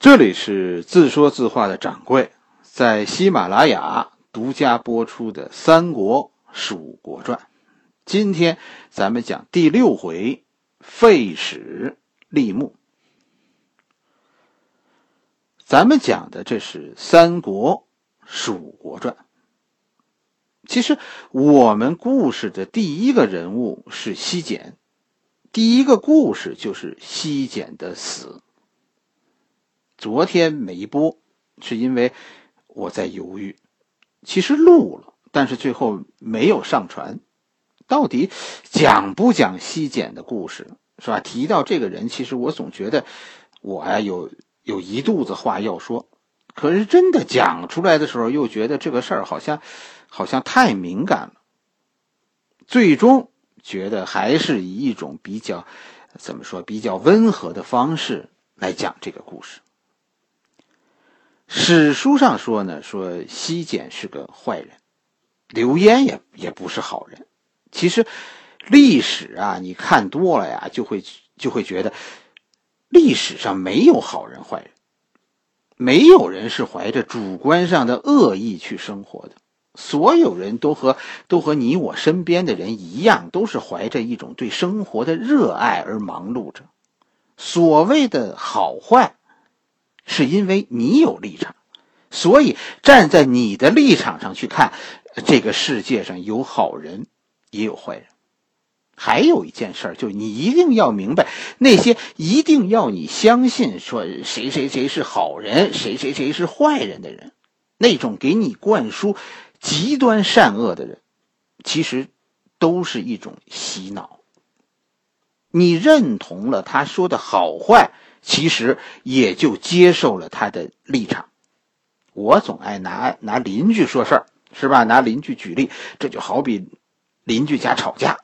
这里是自说自话的掌柜，在喜马拉雅独家播出的《三国蜀国传》，今天咱们讲第六回废史立木。咱们讲的这是《三国蜀国传》。其实我们故事的第一个人物是西简，第一个故事就是西简的死。昨天没播，是因为我在犹豫。其实录了，但是最后没有上传。到底讲不讲西简的故事，是吧？提到这个人，其实我总觉得我呀有有一肚子话要说，可是真的讲出来的时候，又觉得这个事儿好像好像太敏感了。最终觉得还是以一种比较怎么说比较温和的方式来讲这个故事。史书上说呢，说西简是个坏人，刘焉也也不是好人。其实，历史啊，你看多了呀，就会就会觉得，历史上没有好人坏人，没有人是怀着主观上的恶意去生活的。所有人都和都和你我身边的人一样，都是怀着一种对生活的热爱而忙碌着。所谓的好坏。是因为你有立场，所以站在你的立场上去看，这个世界上有好人，也有坏人。还有一件事就是你一定要明白，那些一定要你相信说谁谁谁是好人，谁谁谁是坏人的人，那种给你灌输极端善恶的人，其实都是一种洗脑。你认同了他说的好坏。其实也就接受了他的立场。我总爱拿拿邻居说事儿，是吧？拿邻居举例，这就好比邻居家吵架。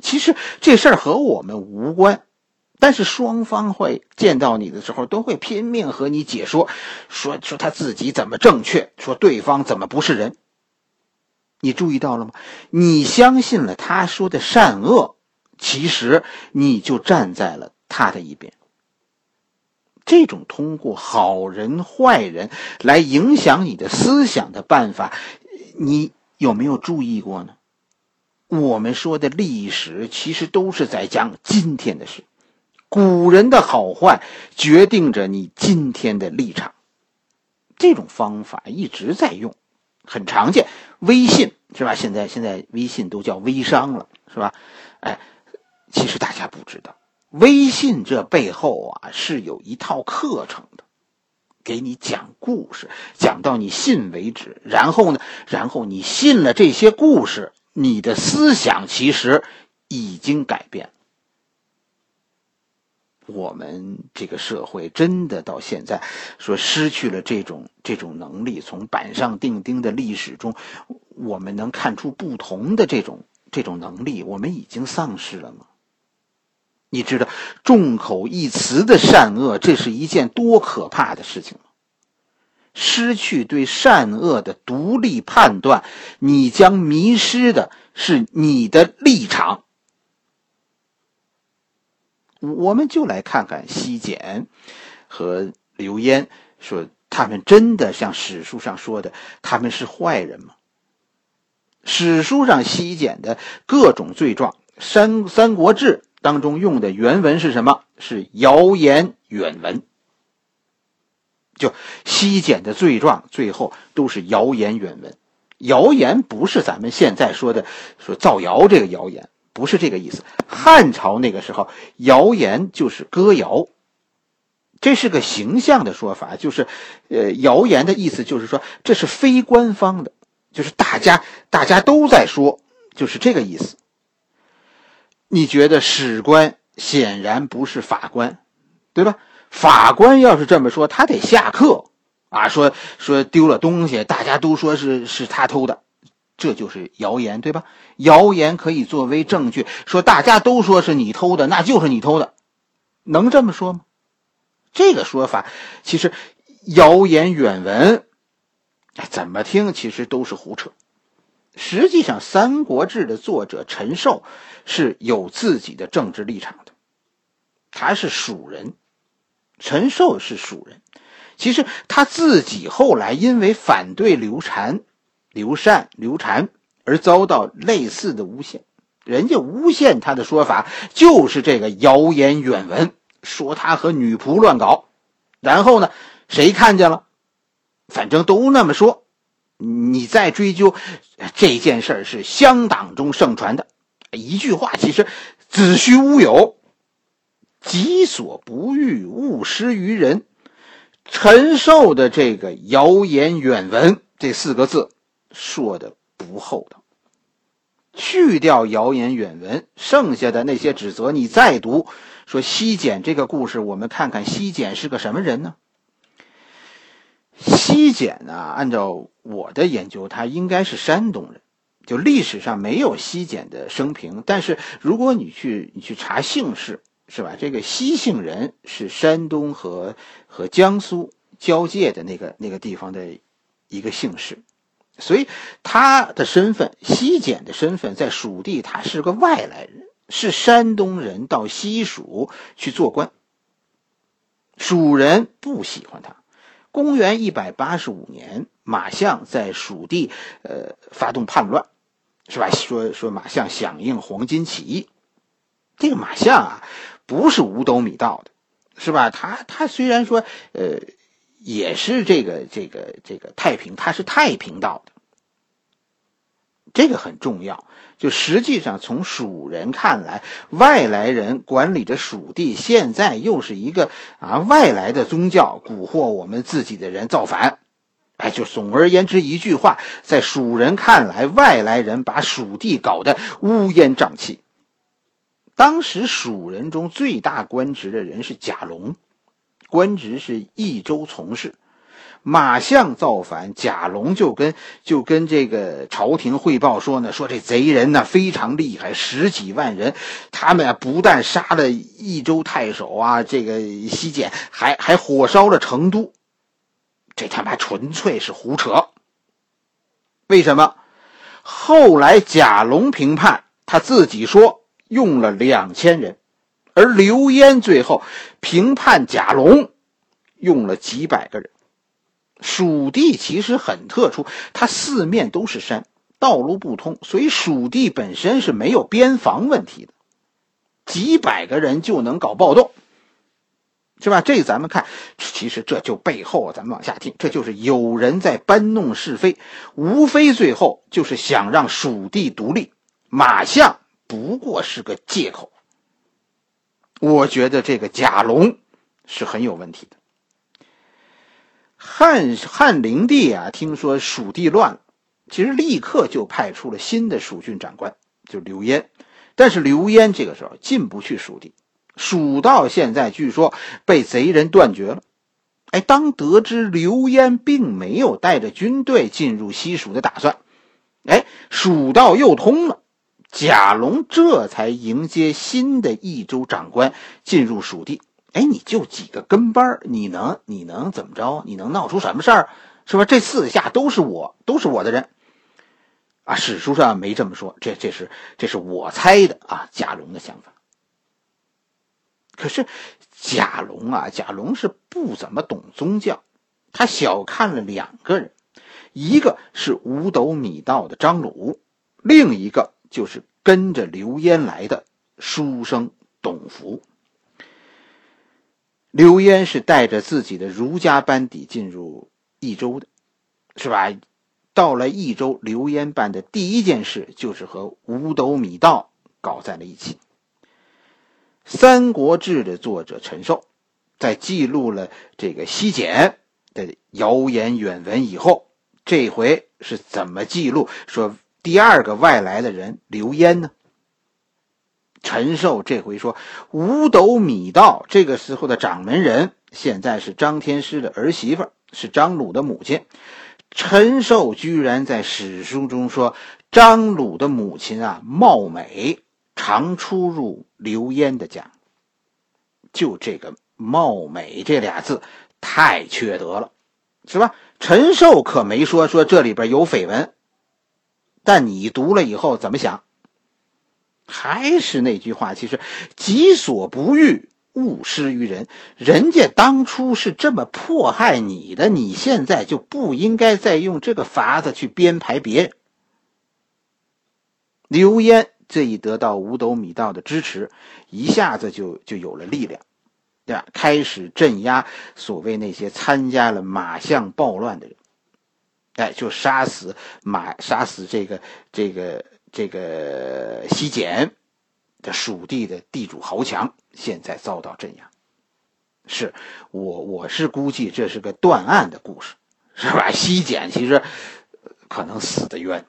其实这事儿和我们无关，但是双方会见到你的时候，都会拼命和你解说，说说他自己怎么正确，说对方怎么不是人。你注意到了吗？你相信了他说的善恶，其实你就站在了他的一边。这种通过好人坏人来影响你的思想的办法，你有没有注意过呢？我们说的历史其实都是在讲今天的事，古人的好坏决定着你今天的立场。这种方法一直在用，很常见。微信是吧？现在现在微信都叫微商了，是吧？哎，其实大家不知道。微信这背后啊是有一套课程的，给你讲故事，讲到你信为止。然后呢，然后你信了这些故事，你的思想其实已经改变。我们这个社会真的到现在说失去了这种这种能力，从板上钉钉的历史中，我们能看出不同的这种这种能力，我们已经丧失了吗？你知道众口一词的善恶，这是一件多可怕的事情吗？失去对善恶的独立判断，你将迷失的是你的立场。我们就来看看西简和刘焉，说他们真的像史书上说的，他们是坏人吗？史书上西简的各种罪状，《三三国志》。当中用的原文是什么？是谣言远文。就西简的罪状，最后都是谣言远文。谣言不是咱们现在说的说造谣这个谣言，不是这个意思。汉朝那个时候，谣言就是歌谣，这是个形象的说法，就是呃，谣言的意思就是说这是非官方的，就是大家大家都在说，就是这个意思。你觉得史官显然不是法官，对吧？法官要是这么说，他得下课啊！说说丢了东西，大家都说是是他偷的，这就是谣言，对吧？谣言可以作为证据，说大家都说是你偷的，那就是你偷的，能这么说吗？这个说法其实谣言远闻，怎么听其实都是胡扯。实际上，《三国志》的作者陈寿是有自己的政治立场的，他是蜀人，陈寿是蜀人，其实他自己后来因为反对刘禅、刘禅、刘禅而遭到类似的诬陷。人家诬陷他的说法就是这个谣言远闻，说他和女仆乱搞。然后呢，谁看见了？反正都那么说。你再追究这件事是乡党中盛传的，一句话，其实子虚乌有。己所不欲，勿施于人。陈寿的这个谣言远闻这四个字说的不厚道。去掉谣言远闻，剩下的那些指责，你再读说西简这个故事，我们看看西简是个什么人呢？西简呢，按照我的研究，他应该是山东人。就历史上没有西简的生平，但是如果你去你去查姓氏。是吧？这个西姓人是山东和和江苏交界的那个那个地方的一个姓氏，所以他的身份，西简的身份，在蜀地他是个外来人，是山东人到西蜀去做官。蜀人不喜欢他。公元一百八十五年，马相在蜀地呃发动叛乱，是吧？说说马相响应黄巾起义，这个马相啊。不是五斗米道的，是吧？他他虽然说，呃，也是这个这个这个太平，他是太平道的，这个很重要。就实际上从蜀人看来，外来人管理着蜀地，现在又是一个啊外来的宗教蛊惑我们自己的人造反，哎，就总而言之一句话，在蜀人看来，外来人把蜀地搞得乌烟瘴气。当时蜀人中最大官职的人是贾龙，官职是益州从事。马相造反，贾龙就跟就跟这个朝廷汇报说呢，说这贼人呢非常厉害，十几万人，他们啊不但杀了益州太守啊，这个西简，还还火烧了成都。这他妈纯粹是胡扯。为什么？后来贾龙评判，他自己说。用了两千人，而刘焉最后评判贾龙用了几百个人。蜀地其实很特殊，它四面都是山，道路不通，所以蜀地本身是没有边防问题的。几百个人就能搞暴动，是吧？这咱们看，其实这就背后，咱们往下听，这就是有人在搬弄是非，无非最后就是想让蜀地独立。马相。不过是个借口。我觉得这个贾龙是很有问题的。汉汉灵帝啊，听说蜀地乱了，其实立刻就派出了新的蜀郡长官，就刘焉。但是刘焉这个时候进不去蜀地，蜀道现在据说被贼人断绝了。哎，当得知刘焉并没有带着军队进入西蜀的打算，哎，蜀道又通了。贾龙这才迎接新的益州长官进入蜀地。哎，你就几个跟班你能你能怎么着？你能闹出什么事儿？是吧？这四下都是我，都是我的人。啊，史书上没这么说，这这是这是我猜的啊。贾龙的想法。可是贾龙啊，贾龙是不怎么懂宗教，他小看了两个人，一个是五斗米道的张鲁，另一个。就是跟着刘焉来的书生董福。刘焉是带着自己的儒家班底进入益州的，是吧？到了益州，刘焉办的第一件事就是和五斗米道搞在了一起。《三国志》的作者陈寿，在记录了这个西简的谣言远闻以后，这回是怎么记录？说。第二个外来的人刘焉呢？陈寿这回说五斗米道这个时候的掌门人，现在是张天师的儿媳妇，是张鲁的母亲。陈寿居然在史书中说张鲁的母亲啊貌美，常出入刘焉的家。就这个貌美这俩字太缺德了，是吧？陈寿可没说说这里边有绯闻。但你读了以后怎么想？还是那句话，其实己所不欲，勿施于人。人家当初是这么迫害你的，你现在就不应该再用这个法子去编排别人。刘焉这一得到五斗米道的支持，一下子就就有了力量，对吧？开始镇压所谓那些参加了马相暴乱的人，哎，就杀死马，杀死这个这个这个西简的蜀地的地主豪强，现在遭到镇压。是我我是估计这是个断案的故事，是吧？西简其实可能死的冤。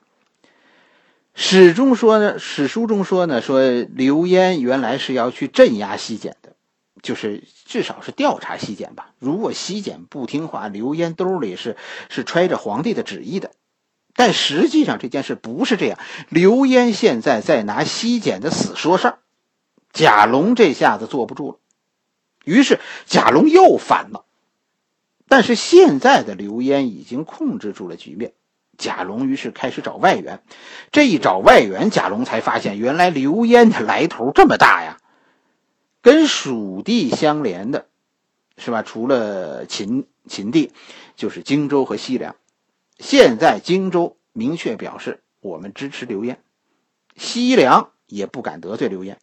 史中说呢，史书中说呢，说刘焉原来是要去镇压西简的，就是至少是调查西简吧。如果西简不听话，刘焉兜里是是揣着皇帝的旨意的。但实际上这件事不是这样，刘焉现在在拿西简的死说事儿，贾龙这下子坐不住了，于是贾龙又反了。但是现在的刘焉已经控制住了局面。贾龙于是开始找外援，这一找外援，贾龙才发现原来刘焉的来头这么大呀！跟蜀地相连的，是吧？除了秦秦地，就是荆州和西凉。现在荆州明确表示我们支持刘焉，西凉也不敢得罪刘焉。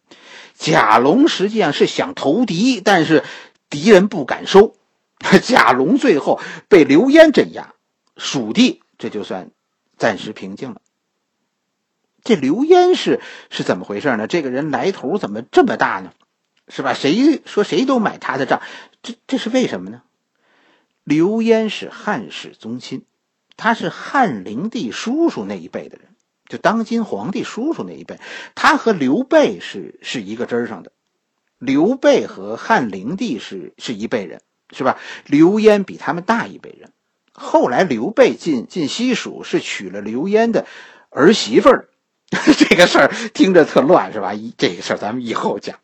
贾龙实际上是想投敌，但是敌人不敢收，贾龙最后被刘焉镇压，蜀地。这就算暂时平静了。这刘焉是是怎么回事呢？这个人来头怎么这么大呢？是吧？谁说谁都买他的账？这这是为什么呢？刘焉是汉室宗亲，他是汉灵帝叔叔那一辈的人，就当今皇帝叔叔那一辈。他和刘备是是一个支上的，刘备和汉灵帝是是一辈人，是吧？刘焉比他们大一辈人。后来刘备进进西蜀是娶了刘焉的儿媳妇儿，这个事儿听着特乱是吧？这个事儿咱们以后讲。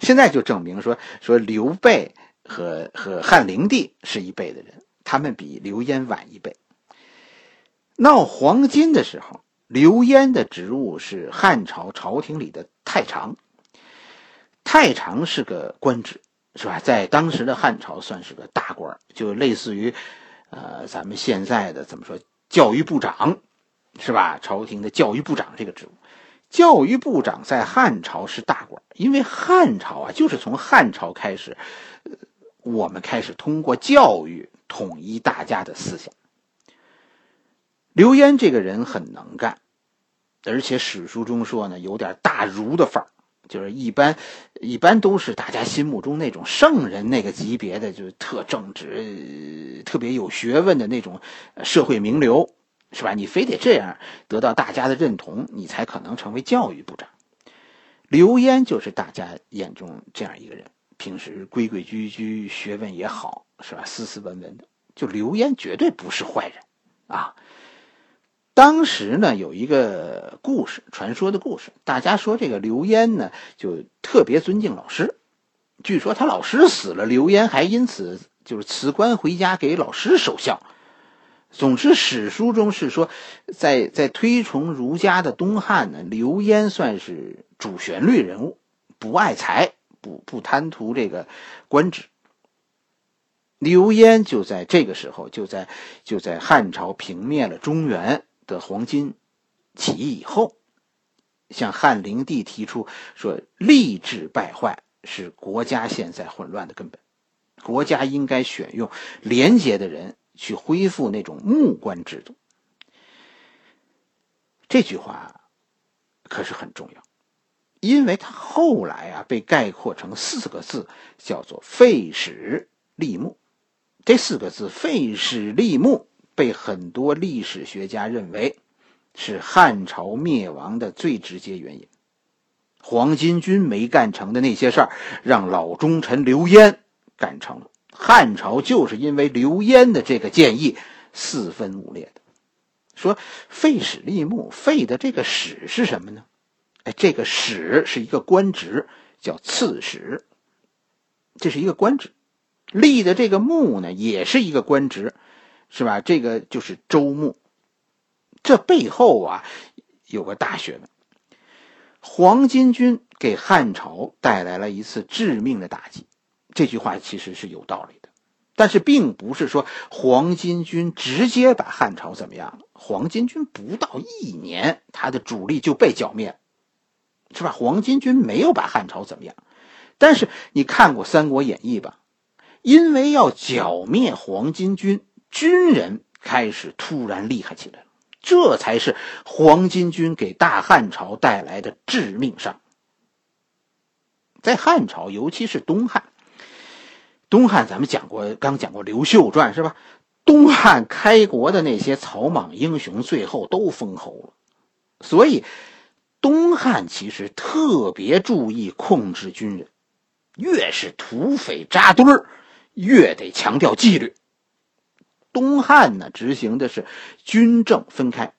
现在就证明说说刘备和和汉灵帝是一辈的人，他们比刘焉晚一辈。闹黄金的时候，刘焉的职务是汉朝朝廷里的太常。太常是个官职，是吧？在当时的汉朝算是个大官，就类似于。呃，咱们现在的怎么说？教育部长，是吧？朝廷的教育部长这个职务，教育部长在汉朝是大官，因为汉朝啊，就是从汉朝开始，呃我们开始通过教育统一大家的思想。刘焉这个人很能干，而且史书中说呢，有点大儒的范儿。就是一般，一般都是大家心目中那种圣人那个级别的，就是特正直、特别有学问的那种社会名流，是吧？你非得这样得到大家的认同，你才可能成为教育部长。刘焉就是大家眼中这样一个人，平时规规矩矩，学问也好，是吧？斯斯文文的，就刘焉绝对不是坏人啊。当时呢，有一个故事，传说的故事。大家说这个刘焉呢，就特别尊敬老师。据说他老师死了，刘焉还因此就是辞官回家给老师守孝。总之，史书中是说，在在推崇儒家的东汉呢，刘焉算是主旋律人物，不爱财，不不贪图这个官职。刘焉就在这个时候，就在就在汉朝平灭了中原。的黄巾起义以后，向汉灵帝提出说：“吏治败坏是国家现在混乱的根本，国家应该选用廉洁的人去恢复那种木官制度。”这句话可是很重要，因为他后来啊被概括成四个字，叫做“废史立木”。这四个字“废史立木”。被很多历史学家认为是汉朝灭亡的最直接原因。黄巾军没干成的那些事儿，让老忠臣刘焉干成了。汉朝就是因为刘焉的这个建议四分五裂的。说废史立墓，废的这个史是什么呢？哎，这个史是一个官职，叫刺史，这是一个官职。立的这个墓呢，也是一个官职。是吧？这个就是周穆，这背后啊有个大学问。黄巾军给汉朝带来了一次致命的打击。这句话其实是有道理的，但是并不是说黄巾军直接把汉朝怎么样了。黄巾军不到一年，他的主力就被剿灭，是吧？黄巾军没有把汉朝怎么样，但是你看过《三国演义》吧？因为要剿灭黄巾军，军人开始突然厉害起来了，这才是黄巾军给大汉朝带来的致命伤。在汉朝，尤其是东汉。东汉咱们讲过，刚讲过刘秀传是吧？东汉开国的那些草莽英雄，最后都封侯了。所以，东汉其实特别注意控制军人，越是土匪扎堆儿，越得强调纪律。东汉呢，执行的是军政分开，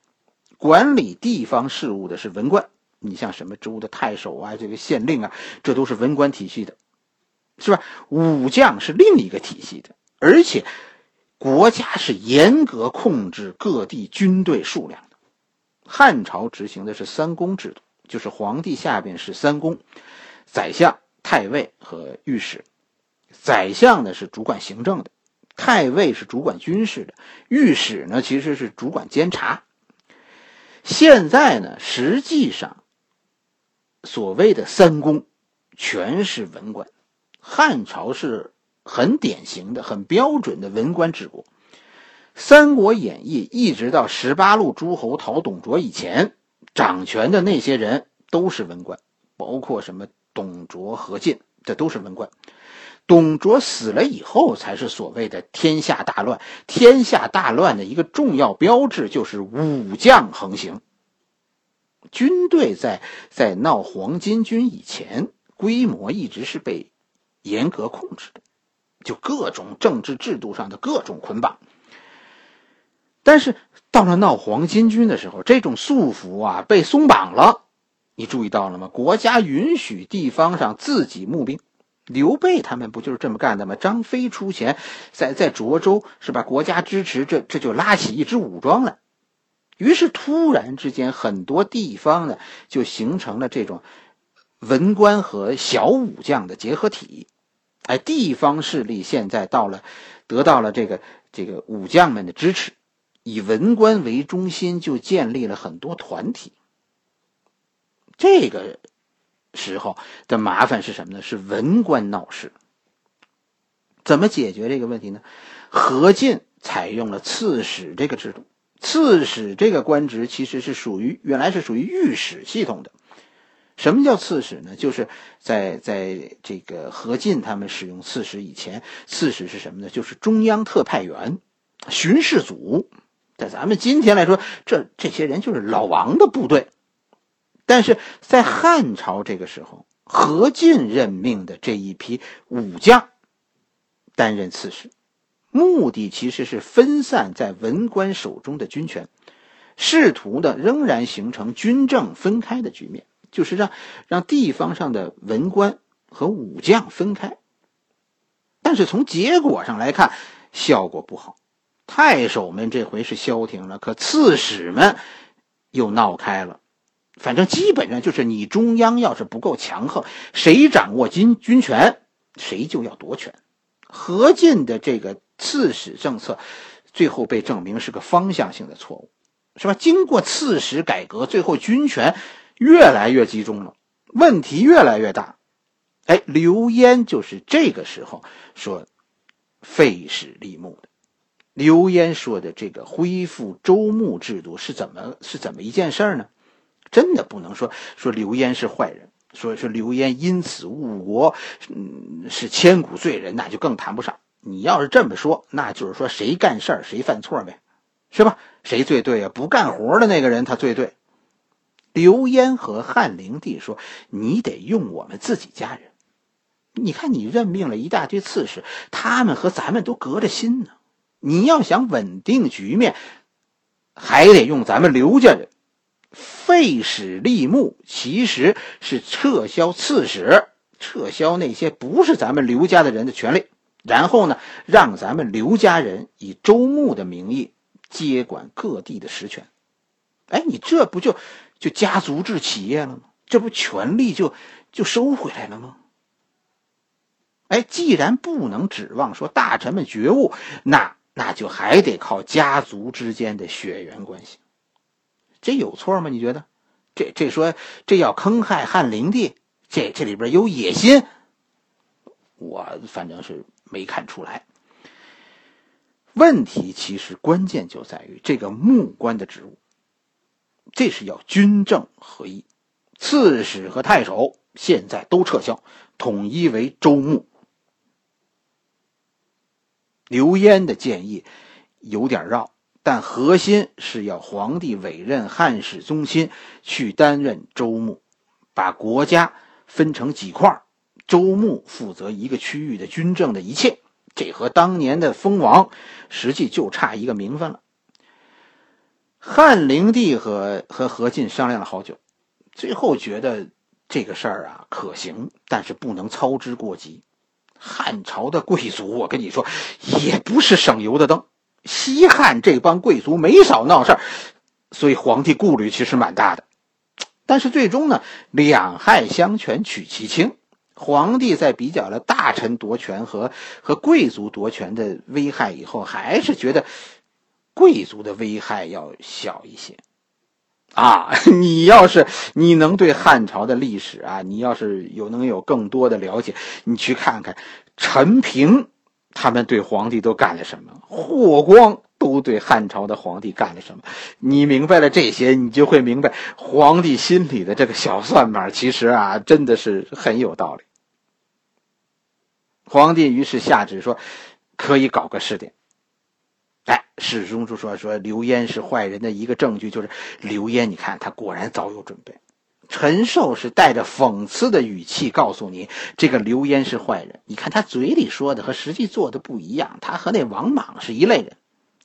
管理地方事务的是文官。你像什么州的太守啊，这个县令啊，这都是文官体系的。是吧？武将是另一个体系的，而且国家是严格控制各地军队数量的。汉朝执行的是三公制度，就是皇帝下边是三公：宰相、太尉和御史。宰相呢是主管行政的，太尉是主管军事的，御史呢其实是主管监察。现在呢，实际上所谓的三公全是文官。汉朝是很典型的、很标准的文官治国，《三国演义》一直到十八路诸侯讨董卓以前，掌权的那些人都是文官，包括什么董卓、何进，这都是文官。董卓死了以后，才是所谓的天下大乱。天下大乱的一个重要标志就是武将横行。军队在在闹黄巾军以前，规模一直是被。严格控制的，就各种政治制度上的各种捆绑。但是到了闹黄巾军的时候，这种束缚啊被松绑了。你注意到了吗？国家允许地方上自己募兵，刘备他们不就是这么干的吗？张飞出钱，在在涿州是吧？国家支持，这这就拉起一支武装来。于是突然之间，很多地方呢就形成了这种文官和小武将的结合体。哎，地方势力现在到了，得到了这个这个武将们的支持，以文官为中心，就建立了很多团体。这个时候的麻烦是什么呢？是文官闹事。怎么解决这个问题呢？何进采用了刺史这个制度，刺史这个官职其实是属于原来是属于御史系统的。什么叫刺史呢？就是在在这个何进他们使用刺史以前，刺史是什么呢？就是中央特派员、巡视组。在咱们今天来说，这这些人就是老王的部队。但是在汉朝这个时候，何进任命的这一批武将担任刺史，目的其实是分散在文官手中的军权，试图呢仍然形成军政分开的局面。就是让让地方上的文官和武将分开，但是从结果上来看，效果不好。太守们这回是消停了，可刺史们又闹开了。反正基本上就是你中央要是不够强横，谁掌握军军权，谁就要夺权。何进的这个刺史政策，最后被证明是个方向性的错误，是吧？经过刺史改革，最后军权。越来越集中了，问题越来越大。哎，刘焉就是这个时候说废史立牧的。刘焉说的这个恢复周牧制度是怎么是怎么一件事呢？真的不能说说刘焉是坏人，说说刘焉因此误国，嗯，是千古罪人，那就更谈不上。你要是这么说，那就是说谁干事儿谁犯错呗，是吧？谁最对啊？不干活的那个人他最对。刘焉和汉灵帝说：“你得用我们自己家人。你看，你任命了一大堆刺史，他们和咱们都隔着心呢。你要想稳定局面，还得用咱们刘家人。废史立牧，其实是撤销刺史，撤销那些不是咱们刘家的人的权利，然后呢，让咱们刘家人以周牧的名义接管各地的实权。哎，你这不就？”就家族制企业了吗？这不权力就就收回来了吗？哎，既然不能指望说大臣们觉悟，那那就还得靠家族之间的血缘关系。这有错吗？你觉得？这这说这要坑害汉灵帝，这这里边有野心？我反正是没看出来。问题其实关键就在于这个木官的职务，这是要军政合一，刺史和太守现在都撤销，统一为州牧。刘焉的建议有点绕，但核心是要皇帝委任汉室宗亲去担任州牧，把国家分成几块，州牧负责一个区域的军政的一切。这和当年的封王实际就差一个名分了。汉灵帝和和何进商量了好久，最后觉得这个事儿啊可行，但是不能操之过急。汉朝的贵族，我跟你说，也不是省油的灯。西汉这帮贵族没少闹事儿，所以皇帝顾虑其实蛮大的。但是最终呢，两害相权取其轻。皇帝在比较了大臣夺权和和贵族夺权的危害以后，还是觉得贵族的危害要小一些。啊，你要是你能对汉朝的历史啊，你要是有能有更多的了解，你去看看陈平他们对皇帝都干了什么，霍光都对汉朝的皇帝干了什么。你明白了这些，你就会明白皇帝心里的这个小算盘，其实啊，真的是很有道理。皇帝于是下旨说：“可以搞个试点。”哎，史中就说：“说刘焉是坏人的一个证据，就是刘焉，你看他果然早有准备。”陈寿是带着讽刺的语气告诉你：“这个刘焉是坏人，你看他嘴里说的和实际做的不一样，他和那王莽是一类人，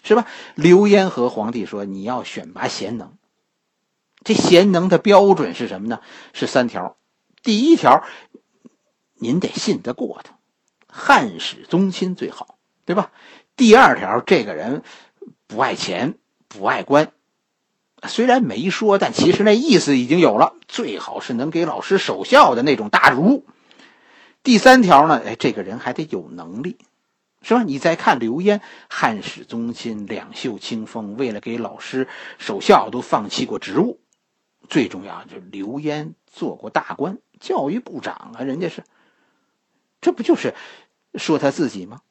是吧？”刘焉和皇帝说：“你要选拔贤能，这贤能的标准是什么呢？是三条。第一条，您得信得过他。”汉室宗亲最好，对吧？第二条，这个人不爱钱，不爱官，虽然没说，但其实那意思已经有了。最好是能给老师守孝的那种大儒。第三条呢，哎，这个人还得有能力，是吧？你再看刘焉，汉室宗亲，两袖清风，为了给老师守孝，都放弃过职务。最重要，就是刘焉做过大官，教育部长啊，人家是，这不就是？说他自己吗？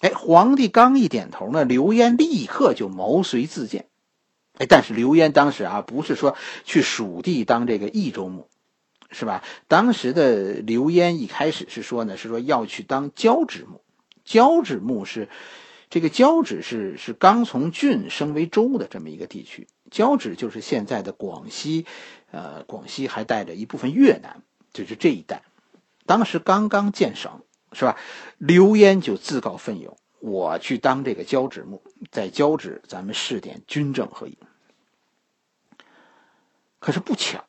哎，皇帝刚一点头呢，刘焉立刻就毛遂自荐。哎，但是刘焉当时啊，不是说去蜀地当这个益州牧，是吧？当时的刘焉一开始是说呢，是说要去当交趾牧。交趾牧是这个交趾是是刚从郡升为州的这么一个地区。交趾就是现在的广西，呃，广西还带着一部分越南，就是这一带。当时刚刚建省。是吧？刘焉就自告奋勇，我去当这个交趾牧，在交趾咱们试点军政合一。可是不巧，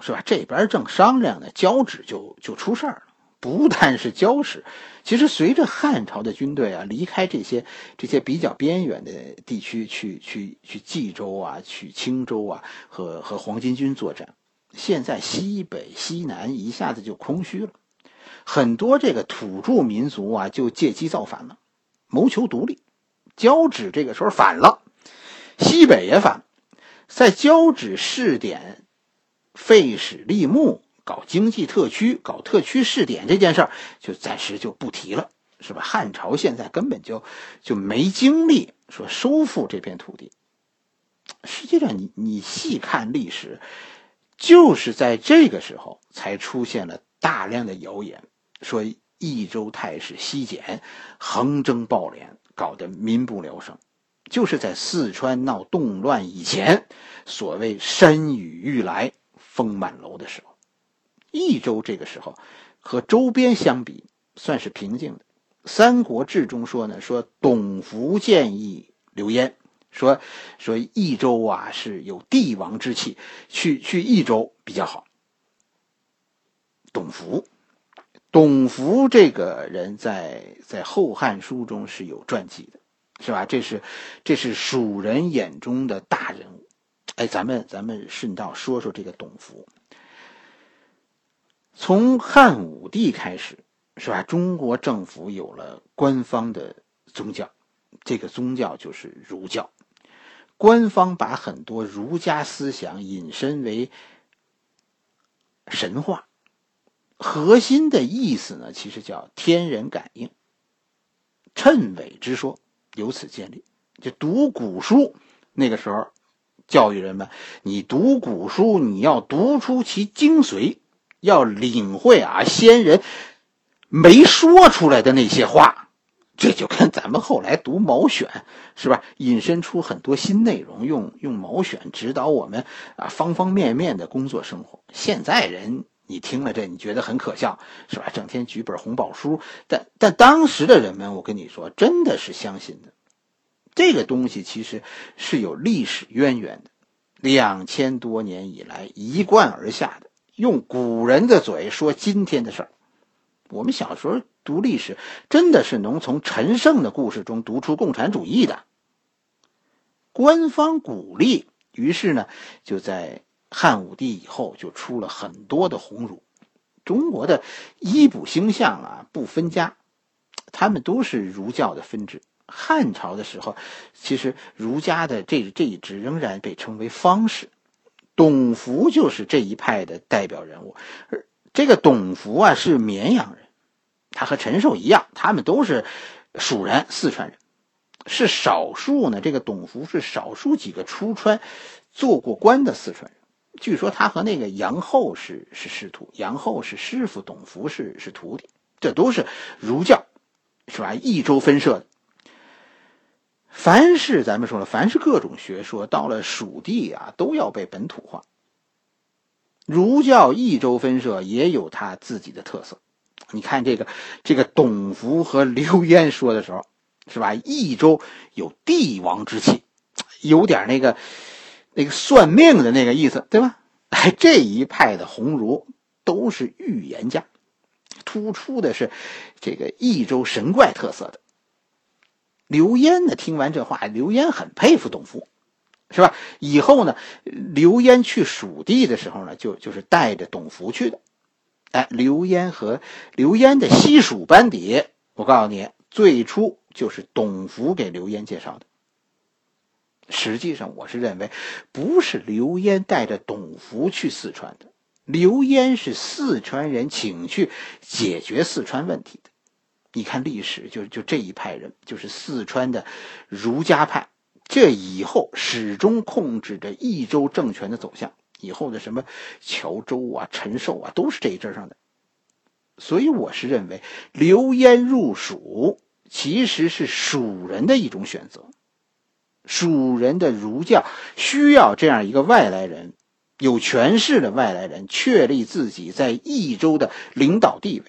是吧？这边正商量呢，交趾就就出事儿了。不但是交趾，其实随着汉朝的军队啊离开这些这些比较边远的地区，去去去冀州啊，去青州啊，和和黄巾军作战，现在西北西南一下子就空虚了。很多这个土著民族啊，就借机造反了，谋求独立。交趾这个时候反了，西北也反，在交趾试点废史立木，搞经济特区，搞特区试点这件事儿，就暂时就不提了，是吧？汉朝现在根本就就没精力说收复这片土地。实际上，你你细看历史，就是在这个时候才出现了大量的谣言。说益州太史西简横征暴敛，搞得民不聊生。就是在四川闹动乱以前，所谓山雨欲来风满楼的时候，益州这个时候和周边相比算是平静的。《三国志》中说呢，说董福建议刘焉说说益州啊是有帝王之气，去去益州比较好。董福。董福这个人在在《后汉书》中是有传记的，是吧？这是这是蜀人眼中的大人物。哎，咱们咱们顺道说说这个董福。从汉武帝开始，是吧？中国政府有了官方的宗教，这个宗教就是儒教。官方把很多儒家思想引申为神话，核心的意思呢，其实叫天人感应。谶纬之说由此建立。就读古书，那个时候教育人们，你读古书，你要读出其精髓，要领会啊先人没说出来的那些话。这就跟咱们后来读《毛选》是吧，引申出很多新内容，用用《毛选》指导我们啊方方面面的工作生活。现在人你听了这，你觉得很可笑是吧？整天举本红宝书，但但当时的人们，我跟你说，真的是相信的。这个东西其实是有历史渊源的，两千多年以来一贯而下的，用古人的嘴说今天的事儿。我们小时候读历史，真的是能从陈胜的故事中读出共产主义的。官方鼓励，于是呢，就在汉武帝以后就出了很多的鸿儒。中国的医卜星象啊，不分家，他们都是儒教的分支。汉朝的时候，其实儒家的这这一支仍然被称为方士，董福就是这一派的代表人物，这个董福啊是绵阳人，他和陈寿一样，他们都是蜀人、四川人，是少数呢。这个董福是少数几个出川做过官的四川人。据说他和那个杨后是是师徒，杨后是师傅，董福是是徒弟。这都是儒教，是吧？益州分社的。凡是咱们说了，凡是各种学说，到了蜀地啊，都要被本土化。儒教益州分社也有他自己的特色，你看这个这个董福和刘焉说的时候，是吧？益州有帝王之气，有点那个那个算命的那个意思，对吧？哎，这一派的鸿儒都是预言家，突出的是这个益州神怪特色的。刘焉呢，听完这话，刘焉很佩服董福。是吧？以后呢，刘焉去蜀地的时候呢，就就是带着董福去的。哎，刘焉和刘焉的西蜀班底，我告诉你，最初就是董福给刘焉介绍的。实际上，我是认为，不是刘焉带着董福去四川的，刘焉是四川人请去解决四川问题的。你看历史，就就这一派人，就是四川的儒家派。这以后始终控制着益州政权的走向，以后的什么乔州啊、陈寿啊，都是这一阵上的。所以我是认为，刘焉入蜀其实是蜀人的一种选择。蜀人的儒教需要这样一个外来人，有权势的外来人，确立自己在益州的领导地位。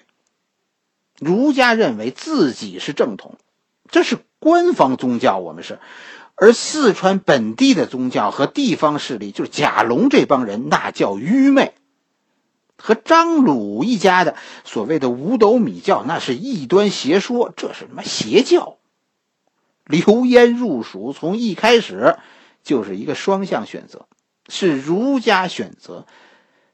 儒家认为自己是正统，这是官方宗教，我们是。而四川本地的宗教和地方势力，就是贾龙这帮人，那叫愚昧；和张鲁一家的所谓的五斗米教，那是异端邪说，这是什么邪教？刘焉入蜀，从一开始就是一个双向选择，是儒家选择，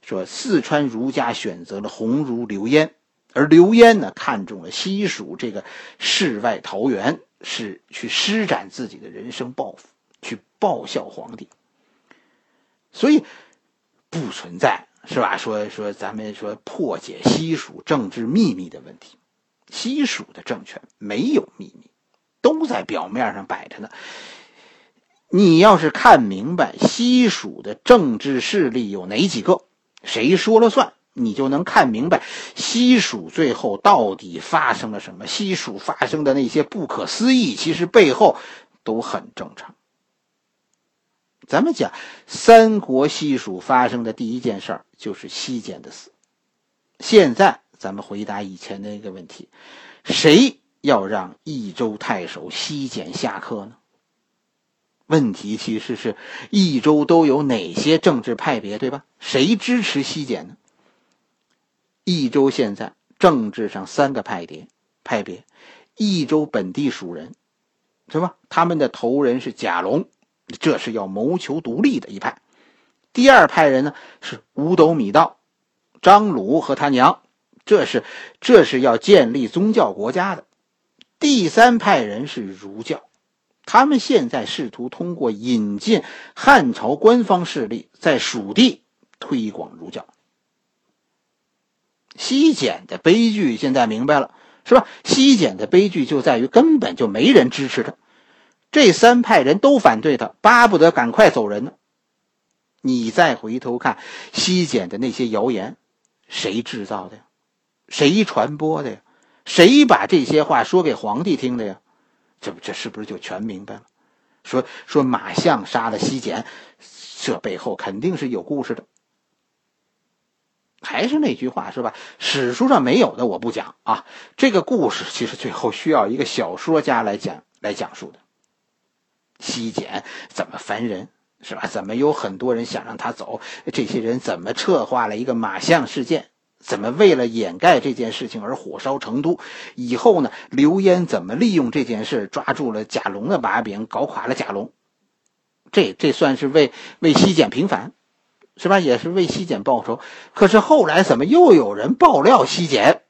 说四川儒家选择了鸿儒刘焉，而刘焉呢，看中了西蜀这个世外桃源。是去施展自己的人生抱负，去报效皇帝，所以不存在是吧？说说咱们说破解西蜀政治秘密的问题，西蜀的政权没有秘密，都在表面上摆着呢。你要是看明白西蜀的政治势力有哪几个，谁说了算？你就能看明白西蜀最后到底发生了什么。西蜀发生的那些不可思议，其实背后都很正常。咱们讲三国西蜀发生的第一件事儿就是西简的死。现在咱们回答以前的一个问题：谁要让益州太守西简下课呢？问题其实是益州都有哪些政治派别，对吧？谁支持西简呢？益州现在政治上三个派别，派别，益州本地蜀人，是吧？他们的头人是贾龙，这是要谋求独立的一派。第二派人呢是五斗米道，张鲁和他娘，这是这是要建立宗教国家的。第三派人是儒教，他们现在试图通过引进汉朝官方势力，在蜀地推广儒教。西简的悲剧现在明白了，是吧？西简的悲剧就在于根本就没人支持他，这三派人都反对他，巴不得赶快走人呢。你再回头看西简的那些谣言，谁制造的呀？谁传播的呀？谁把这些话说给皇帝听的呀？这不，这是不是就全明白了？说说马相杀了西简，这背后肯定是有故事的。还是那句话，是吧？史书上没有的，我不讲啊。这个故事其实最后需要一个小说家来讲来讲述的。西简怎么烦人，是吧？怎么有很多人想让他走？这些人怎么策划了一个马相事件？怎么为了掩盖这件事情而火烧成都？以后呢？刘焉怎么利用这件事抓住了贾龙的把柄，搞垮了贾龙？这这算是为为西简平反，是吧？也是为西简报仇。可是后来怎么又有人爆料西简？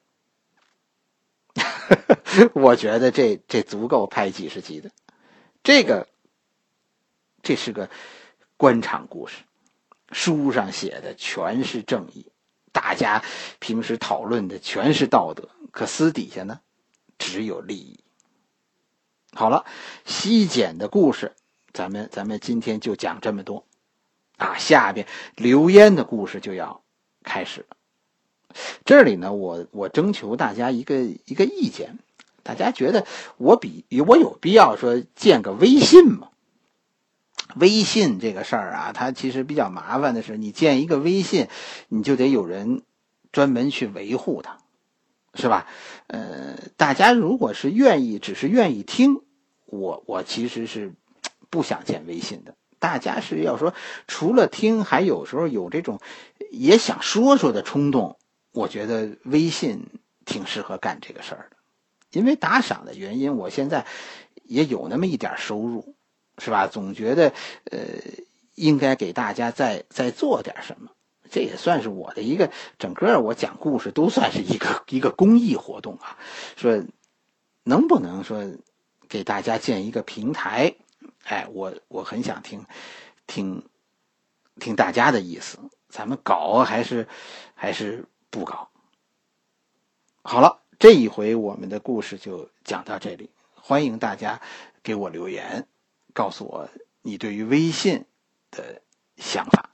我觉得这这足够拍几十集的。这个这是个官场故事，书上写的全是正义。大家平时讨论的全是道德，可私底下呢，只有利益。好了，西简的故事，咱们咱们今天就讲这么多，啊，下边刘焉的故事就要开始了。这里呢，我我征求大家一个一个意见，大家觉得我比我有必要说建个微信吗？微信这个事儿啊，它其实比较麻烦的是，你建一个微信，你就得有人专门去维护它，是吧？呃，大家如果是愿意，只是愿意听，我我其实是不想建微信的。大家是要说，除了听，还有时候有这种也想说说的冲动，我觉得微信挺适合干这个事儿的。因为打赏的原因，我现在也有那么一点收入。是吧？总觉得，呃，应该给大家再再做点什么。这也算是我的一个整个我讲故事都算是一个一个公益活动啊。说能不能说给大家建一个平台？哎，我我很想听听听大家的意思。咱们搞还是还是不搞？好了，这一回我们的故事就讲到这里。欢迎大家给我留言。告诉我你对于微信的想法。